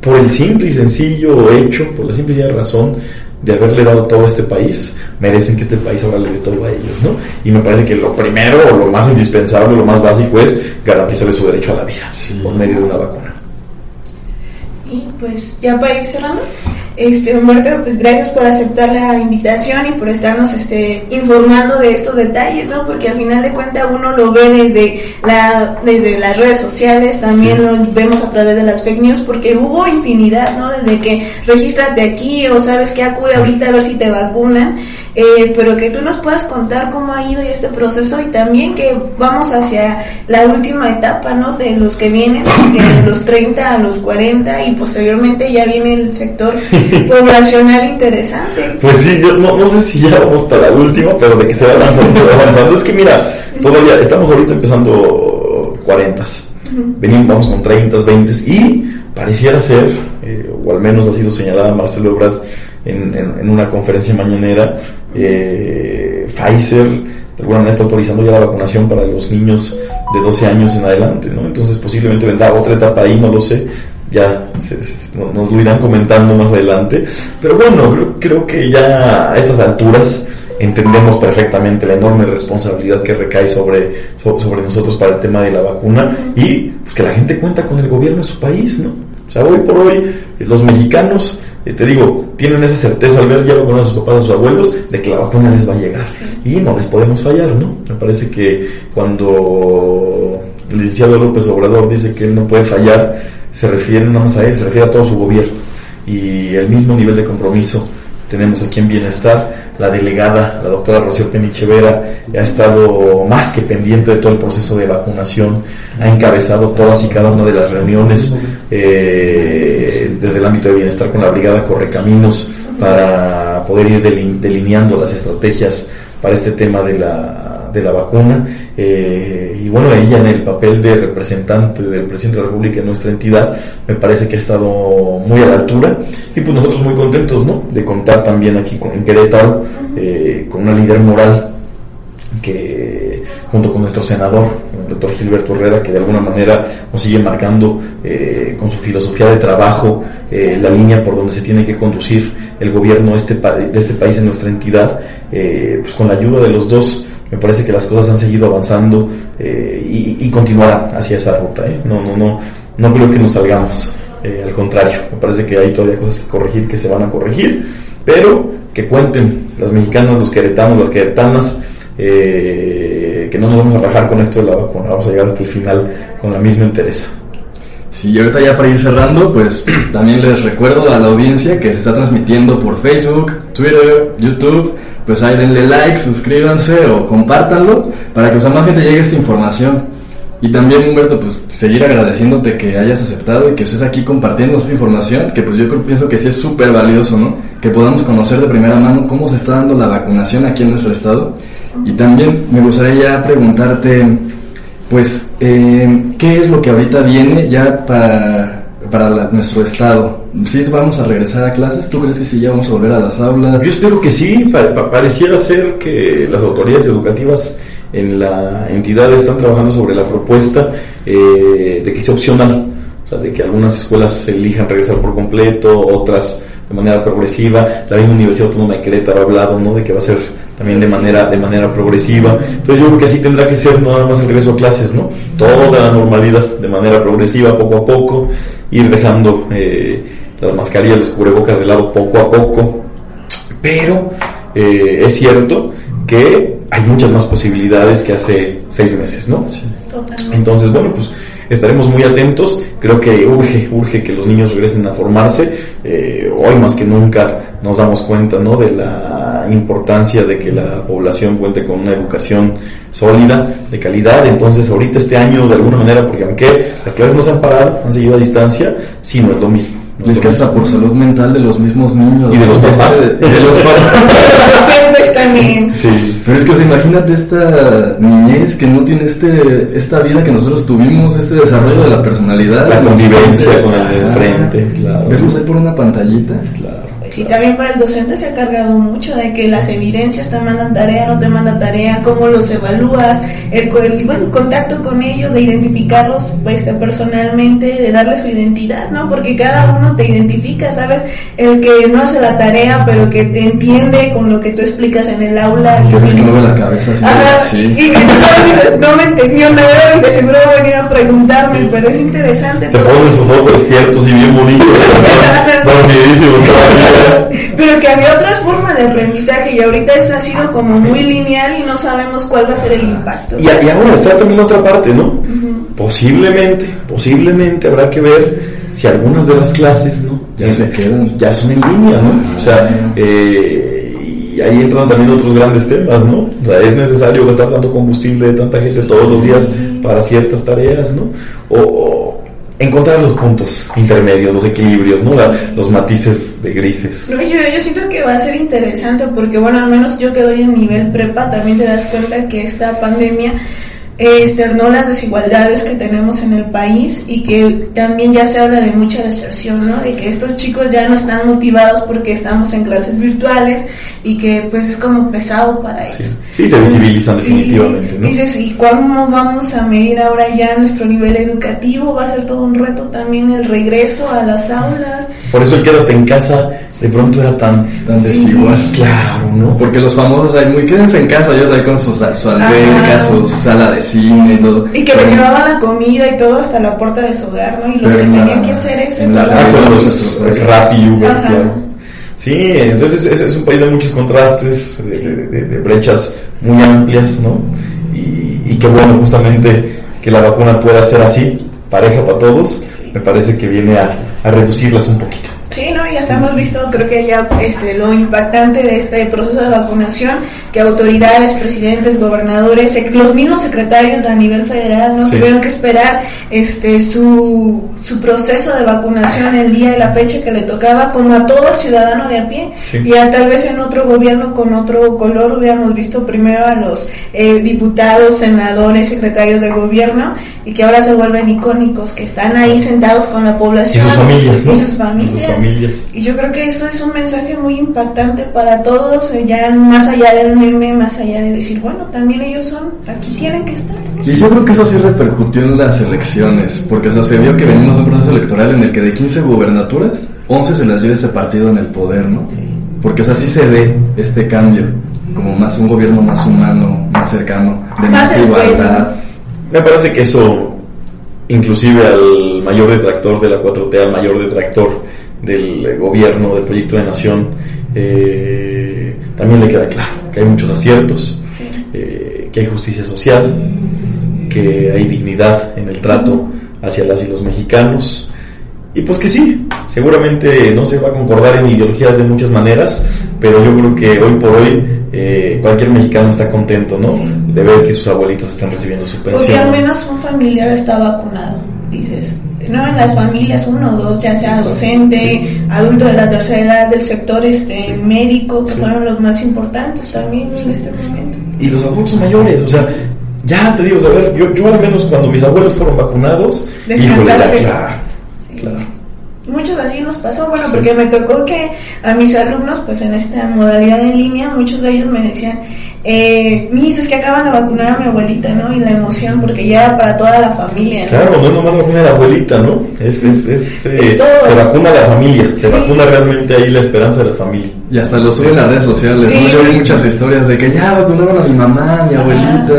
Speaker 2: por el simple y sencillo hecho, por la simple y sencilla razón de haberle dado todo a este país, merecen que este país ahora le dé todo a ellos, ¿no? Y me parece que lo primero, o lo más indispensable, lo más básico es garantizarle su derecho a la vida por medio de una vacuna.
Speaker 3: Y pues ya para ir cerrando, este, Humberto, pues gracias por aceptar la invitación y por estarnos este, informando de estos detalles, ¿no? Porque al final de cuentas uno lo ve desde, la, desde las redes sociales, también lo vemos a través de las fake news, porque hubo infinidad, ¿no? Desde que regístrate aquí o sabes que acude ahorita a ver si te vacunan. Eh, pero que tú nos puedas contar cómo ha ido este proceso y también que vamos hacia la última etapa, ¿no? De los que vienen, de los 30 a los 40 y posteriormente ya viene el sector poblacional interesante.
Speaker 2: Pues sí, yo no, no sé si ya vamos para la última, pero de que se va avanzando, se va avanzando. Es que mira, todavía estamos ahorita empezando 40. Venimos, vamos con 30, 20 y pareciera ser, eh, o al menos ha sido señalada Marcelo Ebrard en, una conferencia mañanera, eh, Pfizer de alguna manera está autorizando ya la vacunación para los niños de 12 años en adelante, ¿no? Entonces posiblemente vendrá otra etapa ahí, no lo sé, ya nos lo irán comentando más adelante, pero bueno, creo, creo que ya a estas alturas entendemos perfectamente la enorme responsabilidad que recae sobre, sobre nosotros para el tema de la vacuna y pues, que la gente cuenta con el gobierno de su país, ¿no? O sea, hoy por hoy los mexicanos te digo, tienen esa certeza al ver ya con a sus papás, a sus abuelos, de que la vacuna les va a llegar. Y no les podemos fallar, ¿no? Me parece que cuando el licenciado López Obrador dice que él no puede fallar, se refiere nada más a él, se refiere a todo su gobierno. Y el mismo nivel de compromiso tenemos aquí en Bienestar. La delegada, la doctora Rocío Penichevera, ha estado más que pendiente de todo el proceso de vacunación, ha encabezado todas y cada una de las reuniones eh, desde el ámbito de bienestar con la Brigada Correcaminos para poder ir delineando las estrategias para este tema de la de la vacuna. Eh, y bueno, ella en el papel de representante del presidente de la República en nuestra entidad, me parece que ha estado muy a la altura. Y pues nosotros muy contentos, ¿no? De contar también aquí con, en Querétaro eh, con una líder moral que junto con nuestro senador, doctor Gilberto Herrera, que de alguna manera nos sigue marcando eh, con su filosofía de trabajo la línea por donde se tiene que conducir el gobierno de este, este país en nuestra entidad, pues con la ayuda de los dos me parece que las cosas han seguido avanzando eh, y, continuarán hacia esa ruta. ¿eh? No, no, no, no creo que nos salgamos. Eh, al contrario, me parece que hay todavía cosas que corregir que se van a corregir, pero que cuenten las mexicanas, los queretanos, las queretanas, que no nos vamos a bajar con esto de la vacuna, vamos a llegar hasta el final con la misma interés.
Speaker 1: Sí, y ahorita ya para ir cerrando, pues también les recuerdo a la audiencia que se está transmitiendo por Facebook, Twitter, YouTube pues ahí denle like, suscríbanse o compártanlo para que o sea, más gente llegue esta información. Y también, Humberto, pues seguir agradeciéndote que hayas aceptado y que estés aquí compartiendo esta información, que pues yo creo, pienso que sí es súper valioso, ¿no? Que podamos conocer de primera mano cómo se está dando la vacunación aquí en nuestro estado. Y también me gustaría preguntarte, pues, eh, ¿qué es lo que ahorita viene ya para para nuestro estado. ¿Sí vamos a regresar a clases? ¿Tú crees que sí ya vamos a volver a las aulas?
Speaker 2: Yo espero que sí. pareciera ser que las autoridades educativas en la entidad están trabajando sobre la propuesta eh, de que sea opcional. O sea, de que algunas escuelas elijan regresar por completo, otras de manera progresiva. La misma Universidad Autónoma de Querétaro ha hablado ¿no? de que va a ser también de manera, de manera progresiva. Entonces yo creo que así tendrá que ser no nada más el regreso a clases, ¿no? Toda la normalidad de manera progresiva, poco a poco, ir dejando eh, las mascarillas, los cubrebocas de lado poco a poco. Pero eh, es cierto que hay muchas más posibilidades que hace seis meses, ¿no? Entonces, bueno, pues estaremos muy atentos. Creo que urge, urge que los niños regresen a formarse. Eh, hoy más que nunca nos damos cuenta, ¿no? De la importancia de que la población cuente con una educación sólida, de calidad. Entonces, ahorita este año, de alguna manera, porque aunque las clases no se han parado, han seguido a distancia, sí no es lo mismo.
Speaker 1: No es hasta por salud mental de los mismos niños.
Speaker 2: Y de los papás.
Speaker 1: de los
Speaker 3: papás. también.
Speaker 1: Sí. Pero es que, imagínate esta niñez que no tiene este esta vida que nosotros tuvimos, este desarrollo de la personalidad.
Speaker 2: La convivencia con el de enfrente, claro.
Speaker 1: Verlos ahí por una pantallita.
Speaker 2: Claro.
Speaker 3: Sí, también para el docente se ha cargado mucho de que las evidencias te mandan tarea, no te mandan tarea, cómo los evalúas, el, contacto con ellos, de identificarlos pues, personalmente, de darle su identidad, ¿no? Porque cada uno te identifica, ¿sabes? El que no hace la tarea, pero que te entiende con lo que tú explicas en el aula.
Speaker 1: Y que mueve la cabeza
Speaker 3: así. Y que tú sabes, no me entendió nada y que seguro va a venir a preguntarme, pero es interesante.
Speaker 2: Te ponen sus fotos despiertos y bien bonitos.
Speaker 3: Pero que había otras formas de aprendizaje y ahorita eso ha sido como muy lineal y no sabemos cuál va a ser el impacto.
Speaker 2: Y, ahora está también otra parte, ¿no? Posiblemente, posiblemente habrá que ver si algunas de las clases, ¿no?
Speaker 1: Ya se quedan.
Speaker 2: Ya son en línea, ¿no? o sea, eh, y ahí entran también otros grandes temas, ¿no? O sea, es necesario gastar tanto combustible de tanta gente todos los días para ciertas tareas, ¿no? O, encontrar los puntos intermedios, los equilibrios, ¿no? los matices de grises.
Speaker 3: yo, yo siento que va a ser interesante porque, bueno, al menos yo que doy en nivel prepa, también te das cuenta que esta pandemia externó las desigualdades que tenemos en el país y que también ya se habla de mucha deserción, ¿no? De que estos chicos ya no están motivados porque estamos en clases virtuales y que pues es como pesado para ellos.
Speaker 2: Sí, se visibilizan definitivamente, ¿no?
Speaker 3: Dices, ¿y cómo vamos a medir ahora ya nuestro nivel educativo? Va a ser todo un reto también el regreso a las aulas.
Speaker 2: Por eso el quédate en casa de pronto era tan, tan desigual.
Speaker 1: Claro, ¿no? Porque los famosos ahí muy quédense en casa, ellos ahí con su, su alberca, su sala de cine y todo.
Speaker 3: Y que le llevaban la comida y todo hasta la puerta de su hogar, ¿no? Y los que tenían que hacer eso. En la,
Speaker 2: ah, con los Rappi, claro. Sí, entonces es, es, un país de muchos contrastes, de, brechas muy amplias, ¿no? Y, y qué bueno justamente que la vacuna pueda ser así, pareja para todos, me parece que viene a, a reducirlas un poquito.
Speaker 3: Sí, no, ya estamos visto, creo que ya este, lo impactante de este proceso de vacunación, que autoridades, presidentes, gobernadores, los mismos secretarios a nivel federal, ¿no? Tuvieron que esperar este su, su proceso de vacunación el día y la fecha que le tocaba, como a todo el ciudadano de a pie. Y a, tal vez en otro gobierno con otro color hubiéramos visto primero a los eh, diputados, senadores, secretarios del gobierno, y que ahora se vuelven icónicos, que están ahí sentados con la población.
Speaker 2: Y sus familias, ¿no?
Speaker 3: Y sus familias. Y yo creo que eso es un mensaje muy impactante para todos, eh, ya más allá del más allá de decir, bueno, también ellos son, aquí tienen que estar.
Speaker 1: Y yo creo que eso sí repercutió en las elecciones, porque o sea, se vio que venimos de un proceso electoral en el que de 15 gubernaturas, 11 se las dio este partido en el poder, ¿no? Porque o sea, sí se ve este cambio, como más un gobierno más humano, más cercano, de más, igualdad.
Speaker 2: Me parece que eso inclusive al mayor detractor de la 4T, al mayor detractor del gobierno, del proyecto de nación, eh, también le queda claro que hay muchos aciertos, eh, que hay justicia social, que hay dignidad en el trato hacia las y los mexicanos, y pues que sí, seguramente no se va a concordar en ideologías de muchas maneras, pero yo creo que hoy por hoy eh, cualquier mexicano está contento, ¿no? De ver que sus abuelitos están recibiendo su pensión.
Speaker 3: Porque al menos un familiar está vacunado, dices no en las familias, uno o dos, ya sea docente, adulto de la tercera edad, del sector este médico, que fueron los más importantes también en este momento.
Speaker 2: Y los adultos mayores, o sea, ya te digo, a ver, yo, yo al menos cuando mis abuelos fueron vacunados,
Speaker 3: descansaste. Claro, claro. Muchos así nos pasó, bueno, porque me tocó que a mis alumnos, pues en esta modalidad en línea, muchos de ellos me decían, eh, mis es que acaban de vacunar a mi abuelita, ¿no? Y la emoción, porque ya era para toda la familia. ¿no?
Speaker 2: Claro, no nomás vacuna a la abuelita, ¿no? Es, es, es, eh, se vacuna a la familia, se vacuna realmente ahí la esperanza de la familia.
Speaker 1: Y hasta lo suben en las redes sociales, ¿no? Yo vi muchas historias de que ya vacunaron a mi mamá, a mi abuelita.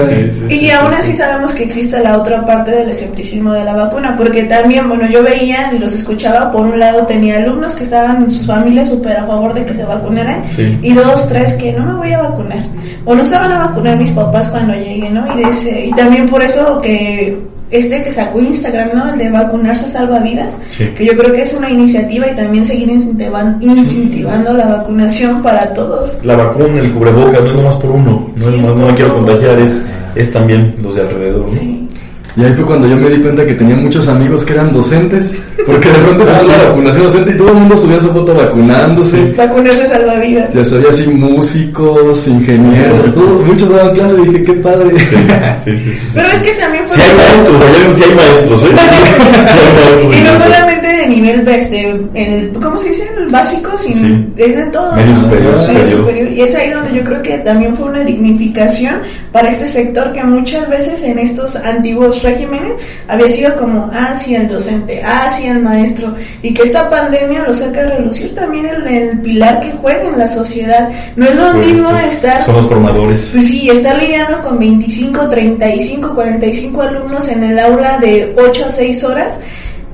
Speaker 3: y aún así sabemos que existe la otra parte del escepticismo de la vacuna, porque también, bueno, yo veía y los escuchaba, por un lado tenía alumnos que estaban en sus familias súper a favor de que se vacunaran, y dos, tres que no me voy a vacunar o no se van a vacunar mis papás cuando lleguen, ¿no? Y, dice, y también por eso que este que sacó Instagram, ¿no? El de vacunarse salva vidas, que yo creo que es una iniciativa y también seguir incentivando la vacunación para todos.
Speaker 2: La vacuna, el cubrebocas, no es nomás por uno, no, es, no, me quiero contagiar, es, es también los de alrededor. ¿no?
Speaker 1: Y ahí fue cuando yo me di cuenta que tenía muchos amigos que eran docentes, porque de pronto empezó la vacunación docente y todo el mundo subía su foto vacunándose.
Speaker 3: Vacunarse salvavidas.
Speaker 1: Ya sabía así músicos, ingenieros, todos, muchos daban clase y dije, qué padre.
Speaker 2: Sí, sí, sí.
Speaker 3: Pero es que también fue...
Speaker 2: Si hay maestros, allá sí hay maestros, ¿eh?
Speaker 3: y no solamente de nivel, este, el, ¿cómo se dice? El básico, sino es de todo.
Speaker 2: Medio superior,
Speaker 3: superior. Y es ahí donde yo creo que también fue una dignificación para este sector que muchas veces en estos antiguos regímenes había sido como, ah, sí, el docente, ah, sí, el maestro, y que esta pandemia lo saca a relucir también el, el pilar que juega en la sociedad. No es lo pues, mismo estar...
Speaker 2: Son los formadores.
Speaker 3: Pues sí, estar lidiando con 25, 35, 45 alumnos en el aula de 8 a 6 horas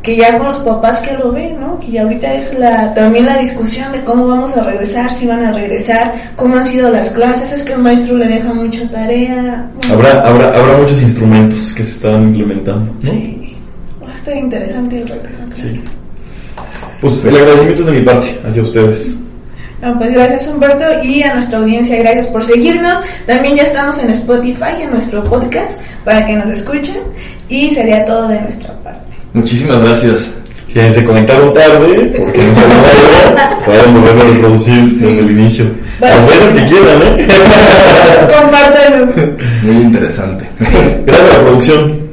Speaker 3: que ya con los papás que lo ven, ¿no? Que ya ahorita es la también la discusión de cómo vamos a regresar, si van a regresar, cómo han sido las clases, es que el maestro le deja mucha tarea.
Speaker 2: habrá, habrá, habrá muchos instrumentos que se están implementando, ¿no?
Speaker 3: Sí, va a estar interesante el regreso a clases.
Speaker 2: Pues el agradecimiento es de mi parte hacia ustedes.
Speaker 3: Bueno, pues gracias Humberto y a nuestra audiencia, gracias por seguirnos. También ya estamos en Spotify, en nuestro podcast, para que nos escuchen. Y sería todo de nuestra parte.
Speaker 1: Muchísimas gracias.
Speaker 2: Si se conectaron tarde, porque no se lo pueden volverlo a reproducir desde el inicio. Las veces que quieran, ¿eh?
Speaker 3: Compártanlo.
Speaker 1: Muy interesante.
Speaker 2: Gracias a la producción.